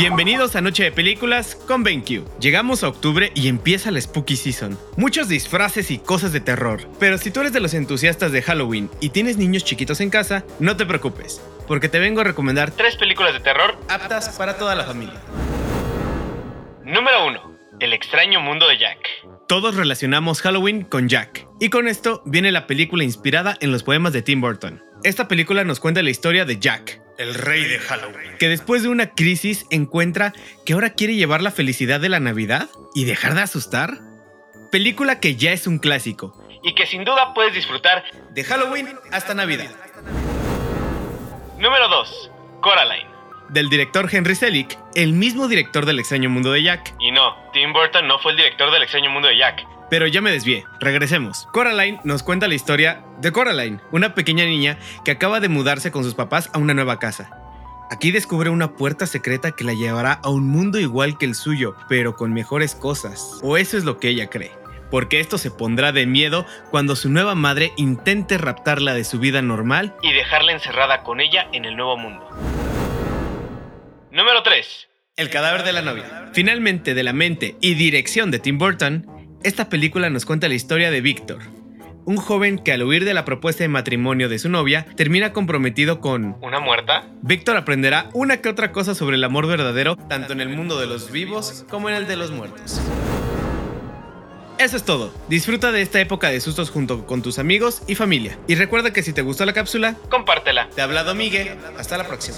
Bienvenidos a Noche de Películas con BenQ. Llegamos a octubre y empieza la Spooky Season. Muchos disfraces y cosas de terror. Pero si tú eres de los entusiastas de Halloween y tienes niños chiquitos en casa, no te preocupes, porque te vengo a recomendar tres películas de terror aptas para toda la familia. Número 1. El extraño mundo de Jack. Todos relacionamos Halloween con Jack, y con esto viene la película inspirada en los poemas de Tim Burton. Esta película nos cuenta la historia de Jack, el rey de Halloween, que después de una crisis encuentra que ahora quiere llevar la felicidad de la Navidad y dejar de asustar. Película que ya es un clásico y que sin duda puedes disfrutar de Halloween hasta Navidad. Número 2. Coraline. Del director Henry Selick, el mismo director del extraño mundo de Jack. Y no, Tim Burton no fue el director del extraño mundo de Jack. Pero ya me desvié, regresemos. Coraline nos cuenta la historia de Coraline, una pequeña niña que acaba de mudarse con sus papás a una nueva casa. Aquí descubre una puerta secreta que la llevará a un mundo igual que el suyo, pero con mejores cosas. O eso es lo que ella cree. Porque esto se pondrá de miedo cuando su nueva madre intente raptarla de su vida normal y dejarla encerrada con ella en el nuevo mundo. Número 3. El cadáver de la novia. Finalmente, de la mente y dirección de Tim Burton, esta película nos cuenta la historia de Víctor, un joven que al huir de la propuesta de matrimonio de su novia termina comprometido con una muerta. Víctor aprenderá una que otra cosa sobre el amor verdadero tanto en el mundo de los vivos como en el de los muertos. Eso es todo. Disfruta de esta época de sustos junto con tus amigos y familia. Y recuerda que si te gustó la cápsula, compártela. Te ha hablado Miguel. Hasta la próxima.